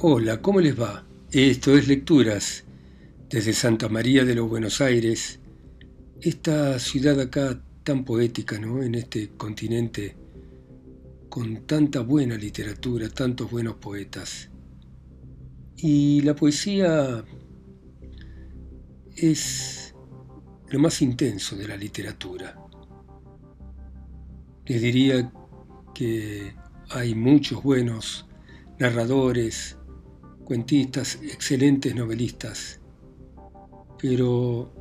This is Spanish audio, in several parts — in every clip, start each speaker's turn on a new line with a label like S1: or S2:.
S1: Hola, ¿cómo les va? Esto es Lecturas desde Santa María de los Buenos Aires, esta ciudad acá tan poética, ¿no? En este continente con tanta buena literatura, tantos buenos poetas. Y la poesía es lo más intenso de la literatura. Les diría que hay muchos buenos narradores, cuentistas, excelentes novelistas, pero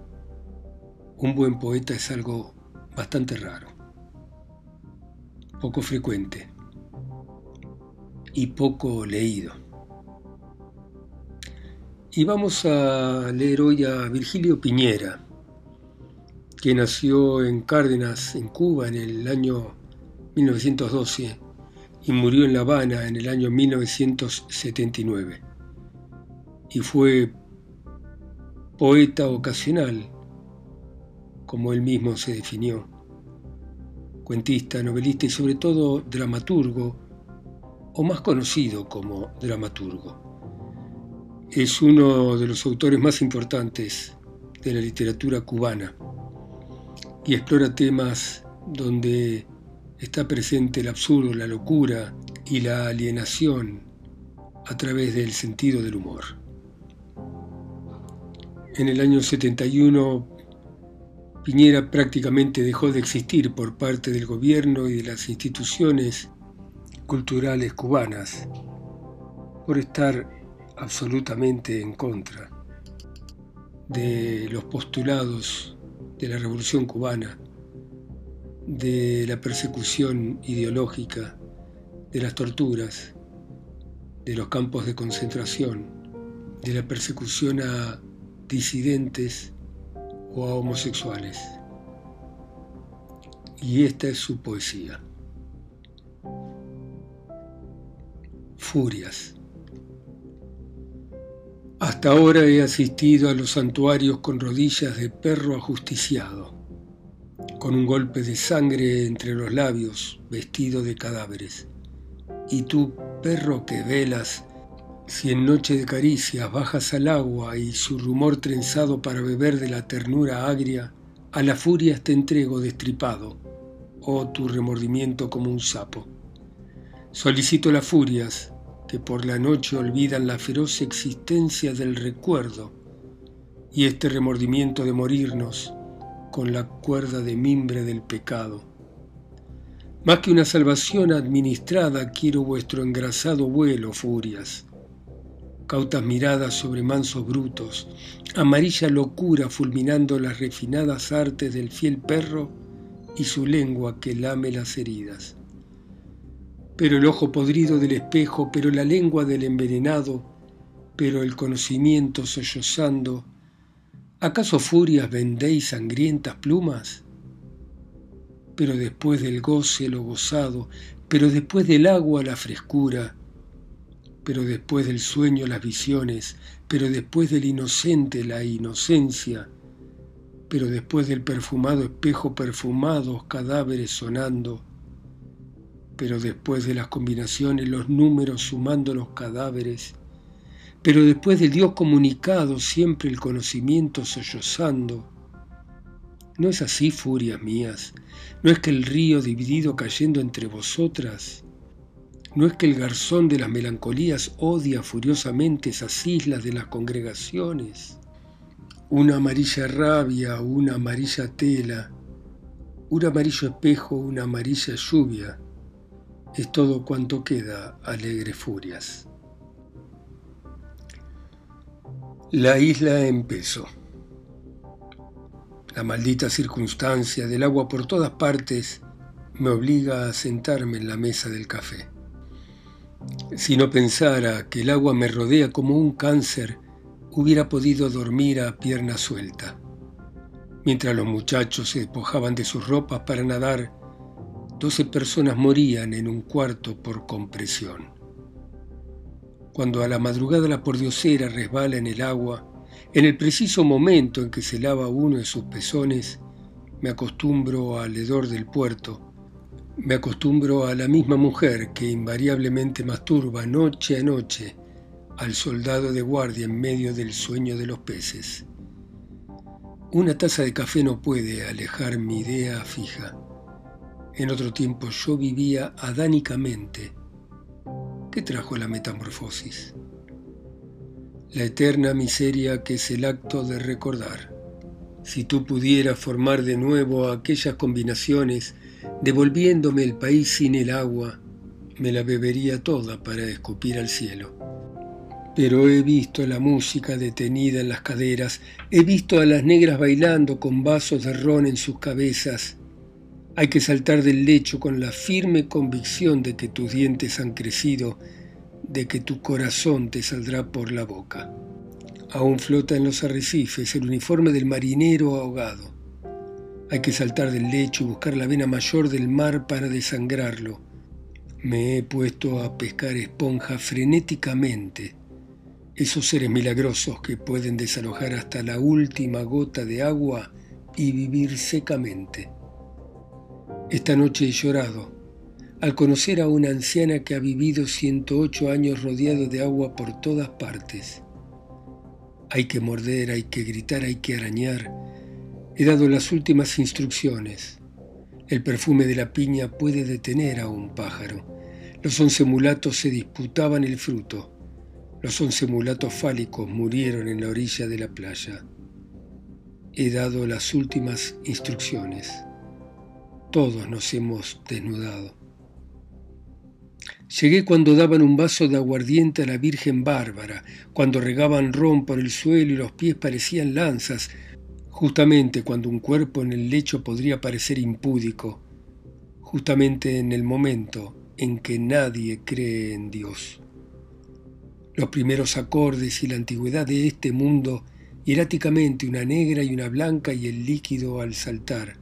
S1: un buen poeta es algo bastante raro, poco frecuente y poco leído. Y vamos a leer hoy a Virgilio Piñera, que nació en Cárdenas, en Cuba, en el año 1912 y murió en La Habana en el año 1979 y fue poeta ocasional, como él mismo se definió, cuentista, novelista y sobre todo dramaturgo, o más conocido como dramaturgo. Es uno de los autores más importantes de la literatura cubana y explora temas donde está presente el absurdo, la locura y la alienación a través del sentido del humor. En el año 71, Piñera prácticamente dejó de existir por parte del gobierno y de las instituciones culturales cubanas por estar absolutamente en contra de los postulados de la revolución cubana, de la persecución ideológica, de las torturas, de los campos de concentración, de la persecución a disidentes o a homosexuales. Y esta es su poesía. Furias. Hasta ahora he asistido a los santuarios con rodillas de perro ajusticiado, con un golpe de sangre entre los labios, vestido de cadáveres. Y tú, perro que velas, si en noche de caricias bajas al agua y su rumor trenzado para beber de la ternura agria, a las furias te entrego destripado, oh tu remordimiento como un sapo. Solicito las furias que por la noche olvidan la feroz existencia del recuerdo y este remordimiento de morirnos con la cuerda de mimbre del pecado. Más que una salvación administrada, quiero vuestro engrasado vuelo, furias cautas miradas sobre mansos brutos, amarilla locura fulminando las refinadas artes del fiel perro y su lengua que lame las heridas. Pero el ojo podrido del espejo, pero la lengua del envenenado, pero el conocimiento sollozando, ¿acaso furias vendéis sangrientas plumas? Pero después del goce lo gozado, pero después del agua la frescura, pero después del sueño las visiones, pero después del inocente la inocencia, pero después del perfumado espejo perfumados cadáveres sonando, pero después de las combinaciones los números sumando los cadáveres, pero después del Dios comunicado siempre el conocimiento sollozando. ¿No es así, furias mías? ¿No es que el río dividido cayendo entre vosotras ¿No es que el garzón de las melancolías odia furiosamente esas islas de las congregaciones? Una amarilla rabia, una amarilla tela, un amarillo espejo, una amarilla lluvia, es todo cuanto queda alegres furias. La isla en peso. La maldita circunstancia del agua por todas partes me obliga a sentarme en la mesa del café. Si no pensara que el agua me rodea como un cáncer, hubiera podido dormir a pierna suelta. Mientras los muchachos se despojaban de sus ropas para nadar, doce personas morían en un cuarto por compresión. Cuando a la madrugada la pordiosera resbala en el agua, en el preciso momento en que se lava uno de sus pezones, me acostumbro al hedor del puerto me acostumbro a la misma mujer que invariablemente masturba noche a noche al soldado de guardia en medio del sueño de los peces. Una taza de café no puede alejar mi idea fija. En otro tiempo yo vivía adánicamente. ¿Qué trajo la metamorfosis? La eterna miseria que es el acto de recordar. Si tú pudieras formar de nuevo aquellas combinaciones, devolviéndome el país sin el agua, me la bebería toda para escupir al cielo. Pero he visto la música detenida en las caderas, he visto a las negras bailando con vasos de ron en sus cabezas. Hay que saltar del lecho con la firme convicción de que tus dientes han crecido, de que tu corazón te saldrá por la boca. Aún flota en los arrecifes el uniforme del marinero ahogado. Hay que saltar del lecho y buscar la vena mayor del mar para desangrarlo me he puesto a pescar esponja frenéticamente, esos seres milagrosos que pueden desalojar hasta la última gota de agua y vivir secamente. Esta noche he llorado al conocer a una anciana que ha vivido 108 años rodeado de agua por todas partes. Hay que morder, hay que gritar, hay que arañar. He dado las últimas instrucciones. El perfume de la piña puede detener a un pájaro. Los once mulatos se disputaban el fruto. Los once mulatos fálicos murieron en la orilla de la playa. He dado las últimas instrucciones. Todos nos hemos desnudado. Llegué cuando daban un vaso de aguardiente a la Virgen Bárbara, cuando regaban ron por el suelo y los pies parecían lanzas, justamente cuando un cuerpo en el lecho podría parecer impúdico, justamente en el momento en que nadie cree en Dios. Los primeros acordes y la antigüedad de este mundo, hieráticamente una negra y una blanca y el líquido al saltar.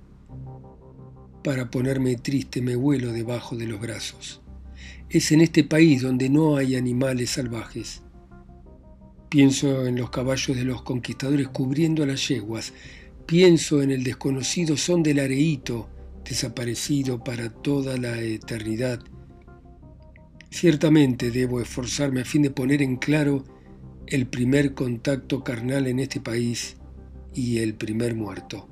S1: Para ponerme triste me vuelo debajo de los brazos. Es en este país donde no hay animales salvajes Pienso en los caballos de los conquistadores cubriendo a las yeguas. Pienso en el desconocido son del areíto, desaparecido para toda la eternidad. Ciertamente debo esforzarme a fin de poner en claro el primer contacto carnal en este país y el primer muerto.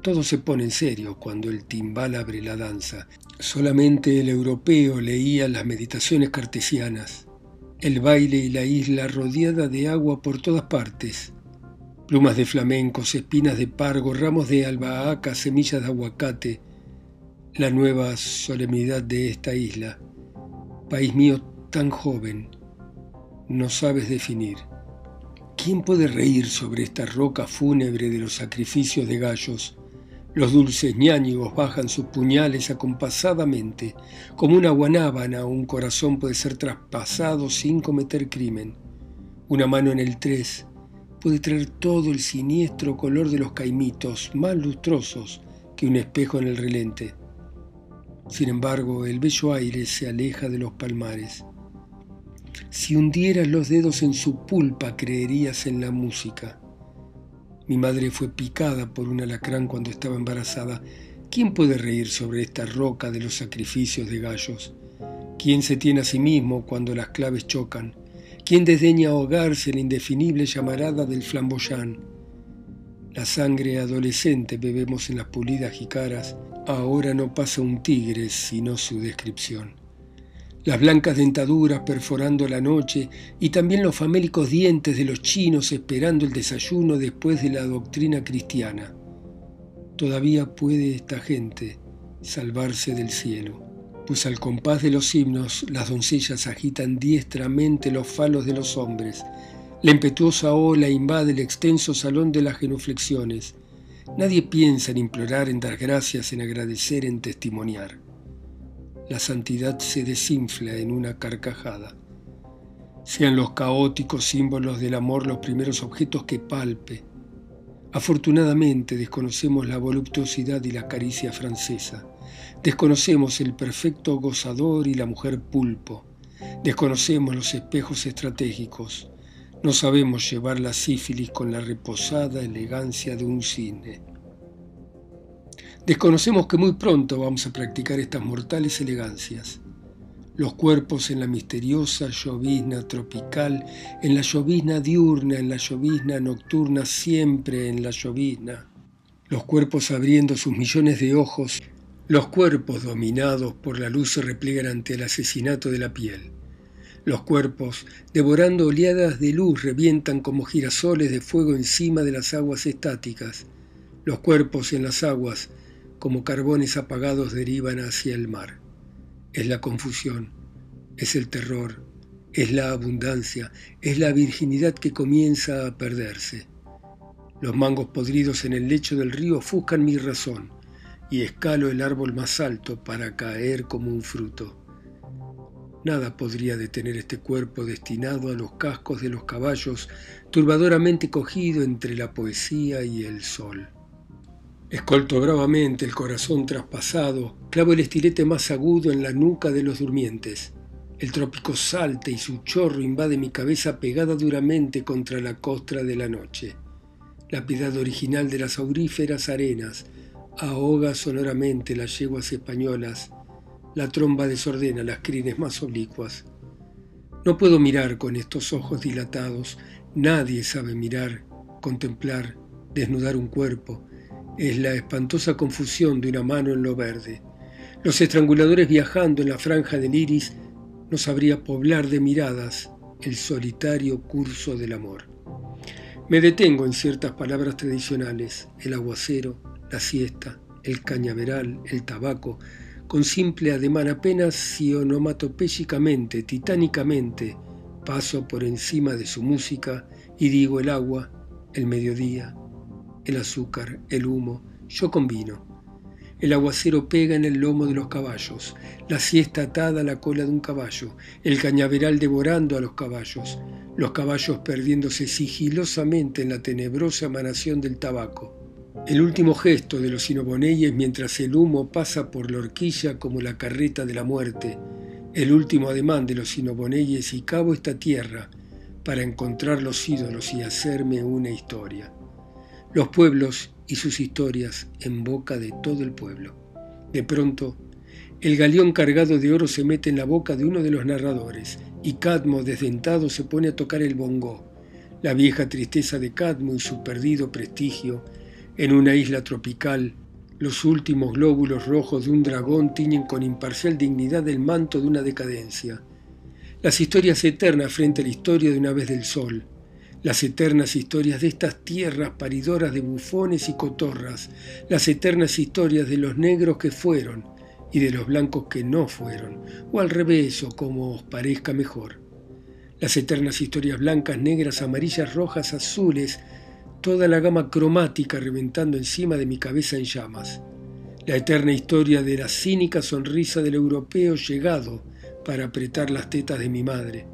S1: Todo se pone en serio cuando el timbal abre la danza. Solamente el europeo leía las meditaciones cartesianas el baile y la isla rodeada de agua por todas partes. Plumas de flamencos, espinas de pargo, ramos de albahaca, semillas de aguacate. La nueva solemnidad de esta isla. País mío tan joven, no sabes definir. ¿Quién puede reír sobre esta roca fúnebre de los sacrificios de gallos? Los dulces ñáñigos bajan sus puñales acompasadamente. Como una guanábana, un corazón puede ser traspasado sin cometer crimen. Una mano en el tres puede traer todo el siniestro color de los caimitos, más lustrosos que un espejo en el relente. Sin embargo, el bello aire se aleja de los palmares. Si hundieras los dedos en su pulpa, creerías en la música. Mi madre fue picada por un alacrán cuando estaba embarazada. ¿Quién puede reír sobre esta roca de los sacrificios de gallos? ¿Quién se tiene a sí mismo cuando las claves chocan? ¿Quién desdeña ahogarse en la indefinible llamarada del flamboyán? La sangre adolescente bebemos en las pulidas jicaras. Ahora no pasa un tigre sino su descripción las blancas dentaduras perforando la noche y también los famélicos dientes de los chinos esperando el desayuno después de la doctrina cristiana. Todavía puede esta gente salvarse del cielo, pues al compás de los himnos las doncellas agitan diestramente los falos de los hombres. La impetuosa ola invade el extenso salón de las genuflexiones. Nadie piensa en implorar, en dar gracias, en agradecer, en testimoniar la santidad se desinfla en una carcajada. Sean los caóticos símbolos del amor los primeros objetos que palpe. Afortunadamente desconocemos la voluptuosidad y la caricia francesa. Desconocemos el perfecto gozador y la mujer pulpo. Desconocemos los espejos estratégicos. No sabemos llevar la sífilis con la reposada elegancia de un cine. Desconocemos que muy pronto vamos a practicar estas mortales elegancias. los cuerpos en la misteriosa llovizna tropical, en la llovizna diurna, en la llovizna nocturna, siempre en la llovizna. Los cuerpos abriendo sus millones de ojos, los cuerpos dominados por la luz se repliegan ante el asesinato de la piel. Los cuerpos, devorando oleadas de luz, revientan como girasoles de fuego encima de las aguas estáticas. Los cuerpos en las aguas, como carbones apagados, derivan hacia el mar. Es la confusión, es el terror, es la abundancia, es la virginidad que comienza a perderse. Los mangos podridos en el lecho del río ofuscan mi razón y escalo el árbol más alto para caer como un fruto. Nada podría detener este cuerpo destinado a los cascos de los caballos, turbadoramente cogido entre la poesía y el sol. Escolto bravamente el corazón traspasado, clavo el estilete más agudo en la nuca de los durmientes. El trópico salta y su chorro invade mi cabeza pegada duramente contra la costra de la noche. La piedad original de las auríferas arenas ahoga sonoramente las yeguas españolas la tromba desordena las crines más oblicuas. No puedo mirar con estos ojos dilatados. Nadie sabe mirar, contemplar, desnudar un cuerpo. Es la espantosa confusión de una mano en lo verde. Los estranguladores viajando en la franja del iris no sabría poblar de miradas el solitario curso del amor. Me detengo en ciertas palabras tradicionales, el aguacero, la siesta, el cañaveral, el tabaco, con simple ademán apenas si onomatopéyicamente, titánicamente, paso por encima de su música y digo el agua, el mediodía, el azúcar, el humo, yo combino. El aguacero pega en el lomo de los caballos, la siesta atada a la cola de un caballo, el cañaveral devorando a los caballos, los caballos perdiéndose sigilosamente en la tenebrosa emanación del tabaco. El último gesto de los sinoboneyes mientras el humo pasa por la horquilla como la carreta de la muerte, el último ademán de los sinoboneyes y cabo esta tierra para encontrar los ídolos y hacerme una historia. Los pueblos y sus historias en boca de todo el pueblo. De pronto, el galeón cargado de oro se mete en la boca de uno de los narradores y Cadmo desdentado se pone a tocar el bongó. La vieja tristeza de Cadmo y su perdido prestigio en una isla tropical, los últimos glóbulos rojos de un dragón tiñen con imparcial dignidad el manto de una decadencia. Las historias eternas frente a la historia de una vez del sol, las eternas historias de estas tierras paridoras de bufones y cotorras, las eternas historias de los negros que fueron y de los blancos que no fueron, o al revés, o como os parezca mejor. Las eternas historias blancas, negras, amarillas, rojas, azules, toda la gama cromática reventando encima de mi cabeza en llamas, la eterna historia de la cínica sonrisa del europeo llegado para apretar las tetas de mi madre,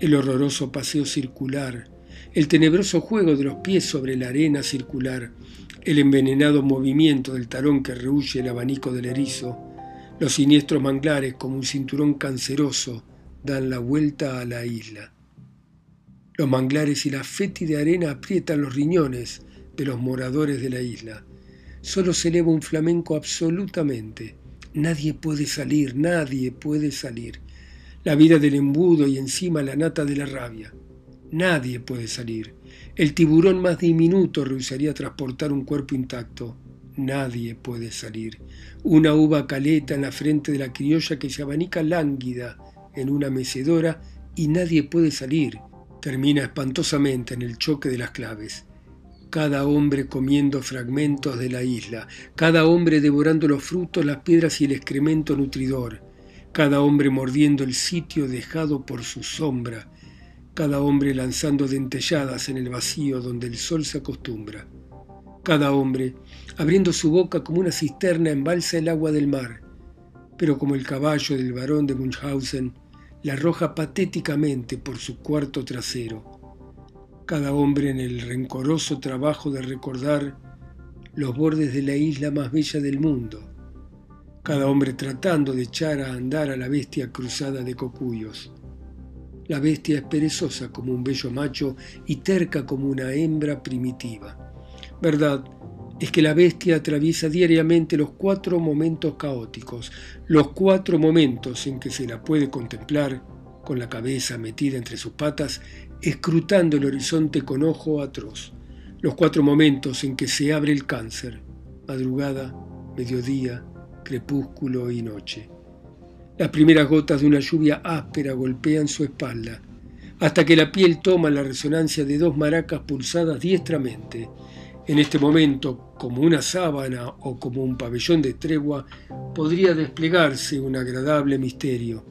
S1: el horroroso paseo circular, el tenebroso juego de los pies sobre la arena circular, el envenenado movimiento del tarón que rehuye el abanico del erizo, los siniestros manglares como un cinturón canceroso dan la vuelta a la isla. Los manglares y la fétida arena aprietan los riñones de los moradores de la isla. Solo se eleva un flamenco absolutamente. Nadie puede salir, nadie puede salir. La vida del embudo y encima la nata de la rabia. Nadie puede salir. El tiburón más diminuto rehusaría transportar un cuerpo intacto. Nadie puede salir. Una uva caleta en la frente de la criolla que se abanica lánguida en una mecedora y nadie puede salir termina espantosamente en el choque de las claves. Cada hombre comiendo fragmentos de la isla, cada hombre devorando los frutos, las piedras y el excremento nutridor, cada hombre mordiendo el sitio dejado por su sombra, cada hombre lanzando dentelladas en el vacío donde el sol se acostumbra, cada hombre abriendo su boca como una cisterna embalsa el agua del mar, pero como el caballo del barón de Munchausen, la arroja patéticamente por su cuarto trasero. Cada hombre en el rencoroso trabajo de recordar los bordes de la isla más bella del mundo. Cada hombre tratando de echar a andar a la bestia cruzada de cocuyos. La bestia es perezosa como un bello macho y terca como una hembra primitiva. Verdad, es que la bestia atraviesa diariamente los cuatro momentos caóticos, los cuatro momentos en que se la puede contemplar con la cabeza metida entre sus patas, escrutando el horizonte con ojo atroz, los cuatro momentos en que se abre el cáncer, madrugada, mediodía, crepúsculo y noche. Las primeras gotas de una lluvia áspera golpean su espalda, hasta que la piel toma la resonancia de dos maracas pulsadas diestramente. En este momento, como una sábana o como un pabellón de tregua, podría desplegarse un agradable misterio.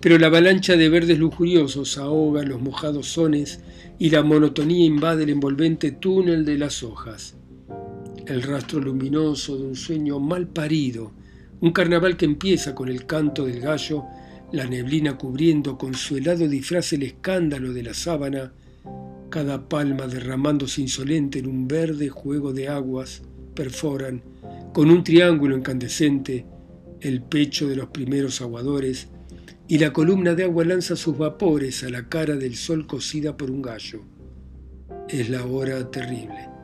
S1: Pero la avalancha de verdes lujuriosos ahoga los mojados sones y la monotonía invade el envolvente túnel de las hojas. El rastro luminoso de un sueño mal parido, un carnaval que empieza con el canto del gallo la neblina cubriendo con su helado disfraz el escándalo de la sábana, cada palma derramándose insolente en un verde juego de aguas, perforan, con un triángulo incandescente, el pecho de los primeros aguadores, y la columna de agua lanza sus vapores a la cara del sol cocida por un gallo. Es la hora terrible.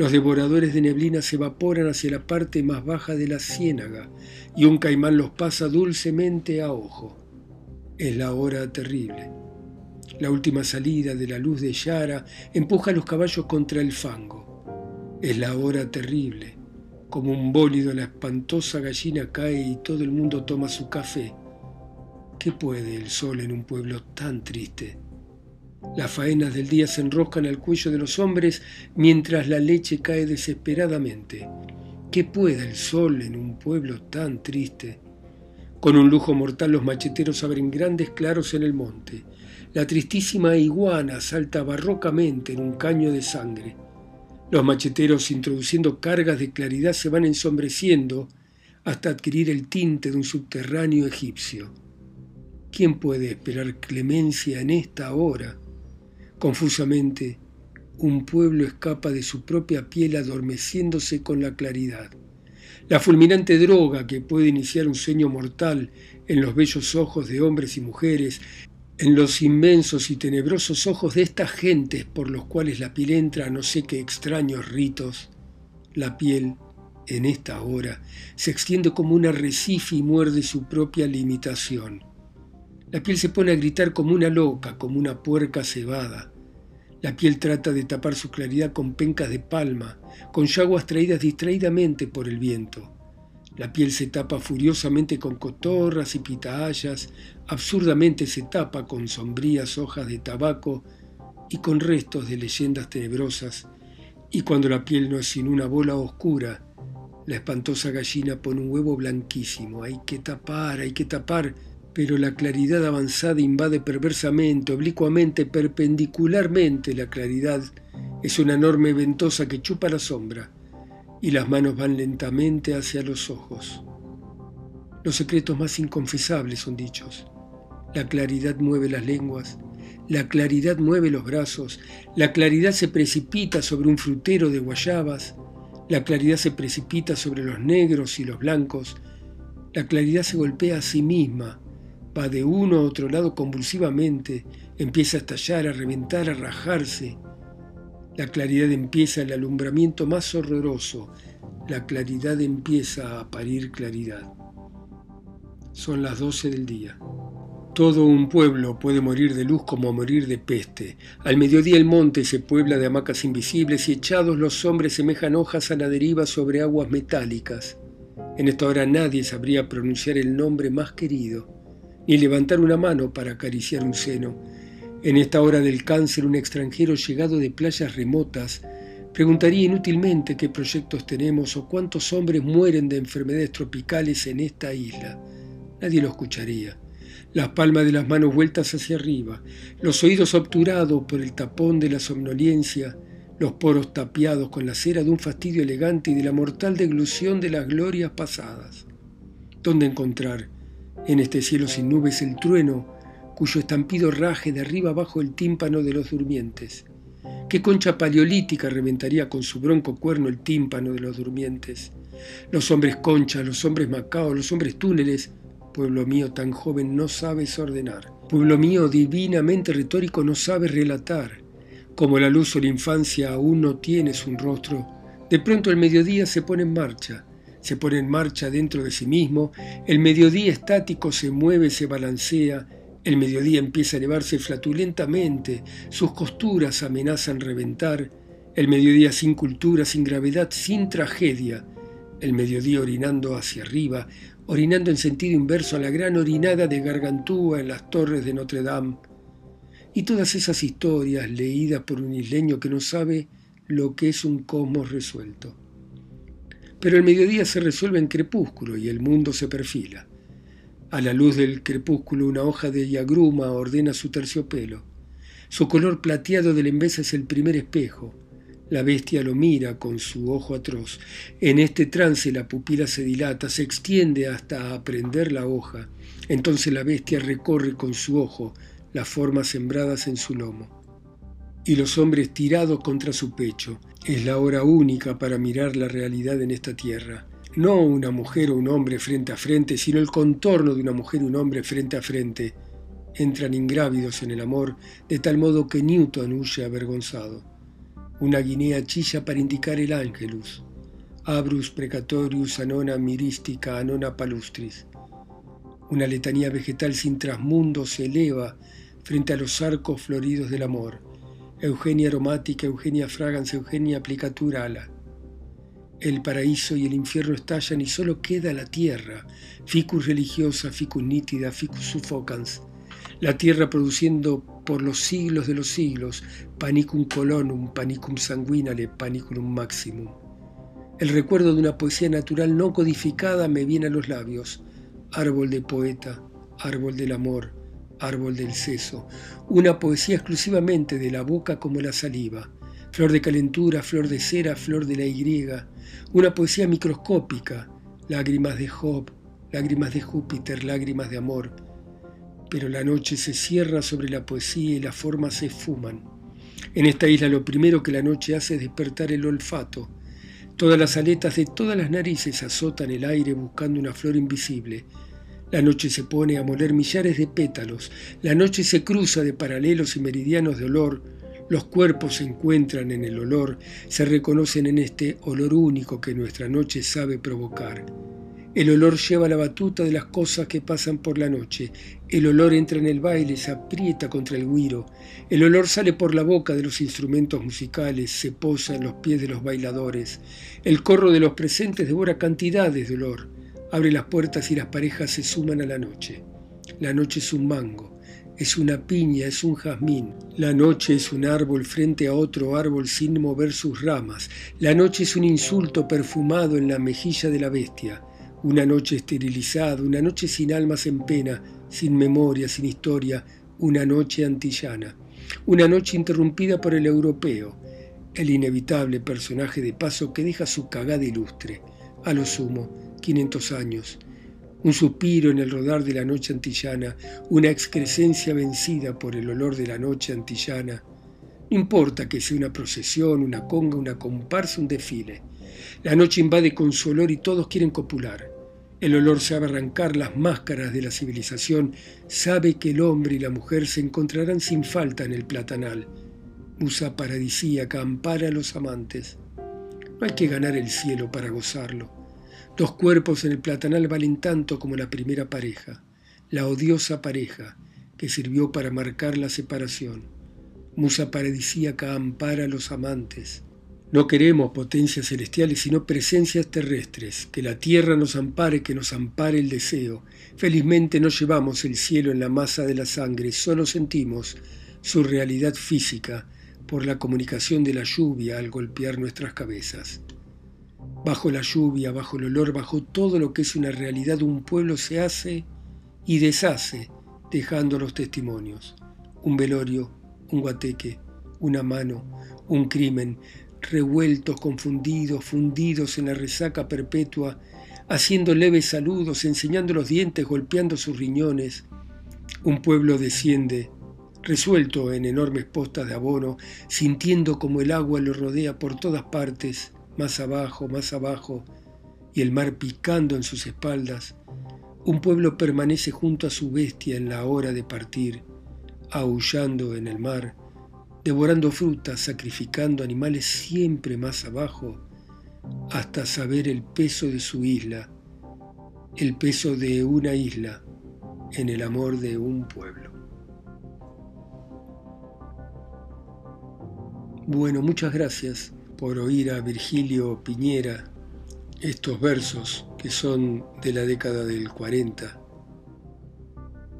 S1: Los devoradores de neblina se evaporan hacia la parte más baja de la ciénaga y un caimán los pasa dulcemente a ojo. Es la hora terrible. La última salida de la luz de Yara empuja a los caballos contra el fango. Es la hora terrible. Como un bólido la espantosa gallina cae y todo el mundo toma su café. ¿Qué puede el sol en un pueblo tan triste? Las faenas del día se enroscan al cuello de los hombres mientras la leche cae desesperadamente. ¿Qué puede el sol en un pueblo tan triste? Con un lujo mortal los macheteros abren grandes claros en el monte. La tristísima iguana salta barrocamente en un caño de sangre. Los macheteros introduciendo cargas de claridad se van ensombreciendo hasta adquirir el tinte de un subterráneo egipcio. ¿Quién puede esperar clemencia en esta hora? Confusamente, un pueblo escapa de su propia piel adormeciéndose con la claridad. La fulminante droga que puede iniciar un sueño mortal en los bellos ojos de hombres y mujeres, en los inmensos y tenebrosos ojos de estas gentes por los cuales la piel entra a no sé qué extraños ritos, la piel, en esta hora, se extiende como un arrecife y muerde su propia limitación. La piel se pone a gritar como una loca, como una puerca cebada. La piel trata de tapar su claridad con pencas de palma, con yaguas traídas distraídamente por el viento. La piel se tapa furiosamente con cotorras y pitahayas, absurdamente se tapa con sombrías hojas de tabaco y con restos de leyendas tenebrosas. Y cuando la piel no es sino una bola oscura, la espantosa gallina pone un huevo blanquísimo. Hay que tapar, hay que tapar pero la claridad avanzada invade perversamente, oblicuamente, perpendicularmente. La claridad es una enorme ventosa que chupa la sombra y las manos van lentamente hacia los ojos. Los secretos más inconfesables son dichos. La claridad mueve las lenguas, la claridad mueve los brazos, la claridad se precipita sobre un frutero de guayabas, la claridad se precipita sobre los negros y los blancos, la claridad se golpea a sí misma, va de uno a otro lado convulsivamente, empieza a estallar, a reventar, a rajarse. La claridad empieza el alumbramiento más horroroso, la claridad empieza a parir claridad. Son las doce del día. Todo un pueblo puede morir de luz como morir de peste. Al mediodía el monte se puebla de hamacas invisibles y echados los hombres semejan hojas a la deriva sobre aguas metálicas. En esta hora nadie sabría pronunciar el nombre más querido ni levantar una mano para acariciar un seno. En esta hora del cáncer, un extranjero llegado de playas remotas preguntaría inútilmente qué proyectos tenemos o cuántos hombres mueren de enfermedades tropicales en esta isla. Nadie lo escucharía. Las palmas de las manos vueltas hacia arriba, los oídos obturados por el tapón de la somnolencia, los poros tapiados con la cera de un fastidio elegante y de la mortal deglución de las glorias pasadas. ¿Dónde encontrar en este cielo sin nubes el trueno, cuyo estampido raje de arriba abajo el tímpano de los durmientes. ¿Qué concha paleolítica reventaría con su bronco cuerno el tímpano de los durmientes? Los hombres concha, los hombres macao, los hombres túneles, pueblo mío tan joven no sabes ordenar. Pueblo mío divinamente retórico no sabes relatar. Como la luz o la infancia aún no tienes un rostro, De pronto el mediodía se pone en marcha, se pone en marcha dentro de sí mismo, el mediodía estático se mueve, se balancea, el mediodía empieza a elevarse flatulentamente, sus costuras amenazan reventar, el mediodía sin cultura, sin gravedad, sin tragedia, el mediodía orinando hacia arriba, orinando en sentido inverso a la gran orinada de Gargantúa en las torres de Notre Dame, y todas esas historias leídas por un isleño que no sabe lo que es un cosmos resuelto. Pero el mediodía se resuelve en crepúsculo y el mundo se perfila. A la luz del crepúsculo una hoja de yagruma ordena su terciopelo. Su color plateado del embés es el primer espejo. La bestia lo mira con su ojo atroz. En este trance la pupila se dilata, se extiende hasta aprender la hoja. Entonces la bestia recorre con su ojo las formas sembradas en su lomo. Y los hombres tirados contra su pecho. Es la hora única para mirar la realidad en esta tierra. No una mujer o un hombre frente a frente, sino el contorno de una mujer o un hombre frente a frente. Entran ingrávidos en el amor, de tal modo que Newton huye avergonzado. Una guinea chilla para indicar el ángelus. Abrus precatorius anona miristica anona palustris. Una letanía vegetal sin trasmundo se eleva frente a los arcos floridos del amor. Eugenia aromática, Eugenia fragans, Eugenia aplicatura ala. El paraíso y el infierno estallan y solo queda la tierra, ficus religiosa, ficus nítida, ficus suffocans. La tierra produciendo por los siglos de los siglos, panicum colonum, panicum sanguinale, panicum maximum. El recuerdo de una poesía natural no codificada me viene a los labios, árbol de poeta, árbol del amor, árbol del seso, una poesía exclusivamente de la boca como la saliva, flor de calentura, flor de cera, flor de la Y, una poesía microscópica, lágrimas de Job, lágrimas de Júpiter, lágrimas de amor. Pero la noche se cierra sobre la poesía y las formas se esfuman. En esta isla lo primero que la noche hace es despertar el olfato. Todas las aletas de todas las narices azotan el aire buscando una flor invisible. La noche se pone a moler millares de pétalos, la noche se cruza de paralelos y meridianos de olor, los cuerpos se encuentran en el olor, se reconocen en este olor único que nuestra noche sabe provocar. El olor lleva la batuta de las cosas que pasan por la noche. El olor entra en el baile, se aprieta contra el guiro. El olor sale por la boca de los instrumentos musicales, se posa en los pies de los bailadores. El corro de los presentes devora cantidades de olor. Abre las puertas y las parejas se suman a la noche. La noche es un mango, es una piña, es un jazmín. La noche es un árbol frente a otro árbol sin mover sus ramas. La noche es un insulto perfumado en la mejilla de la bestia. Una noche esterilizada, una noche sin almas en pena, sin memoria, sin historia, una noche antillana. Una noche interrumpida por el europeo, el inevitable personaje de paso que deja su cagada ilustre, a lo sumo, 500 años, un suspiro en el rodar de la noche antillana, una excrescencia vencida por el olor de la noche antillana. No importa que sea una procesión, una conga, una comparsa, un desfile. La noche invade con su olor y todos quieren copular. El olor sabe arrancar las máscaras de la civilización, sabe que el hombre y la mujer se encontrarán sin falta en el platanal. Musa paradisíaca ampara a los amantes. No hay que ganar el cielo para gozarlo. Dos cuerpos en el platanal valen tanto como la primera pareja, la odiosa pareja que sirvió para marcar la separación. Musa paradisíaca ampara a los amantes. No queremos potencias celestiales, sino presencias terrestres. Que la tierra nos ampare, que nos ampare el deseo. Felizmente no llevamos el cielo en la masa de la sangre, solo sentimos su realidad física por la comunicación de la lluvia al golpear nuestras cabezas. Bajo la lluvia, bajo el olor, bajo todo lo que es una realidad, un pueblo se hace y deshace, dejando los testimonios. Un velorio, un guateque, una mano, un crimen, revueltos, confundidos, fundidos en la resaca perpetua, haciendo leves saludos, enseñando los dientes, golpeando sus riñones. Un pueblo desciende, resuelto en enormes postas de abono, sintiendo como el agua lo rodea por todas partes, más abajo, más abajo, y el mar picando en sus espaldas, un pueblo permanece junto a su bestia en la hora de partir, aullando en el mar, devorando frutas, sacrificando animales siempre más abajo, hasta saber el peso de su isla, el peso de una isla en el amor de un pueblo. Bueno, muchas gracias por oír a Virgilio Piñera estos versos que son de la década del 40.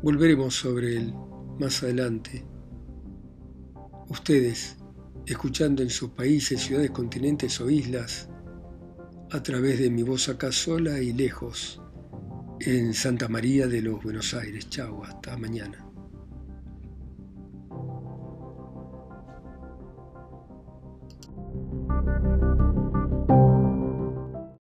S1: Volveremos sobre él más adelante. Ustedes, escuchando en sus países, ciudades, continentes o islas, a través de mi voz acá sola y lejos, en Santa María de los Buenos Aires. Chau, hasta mañana.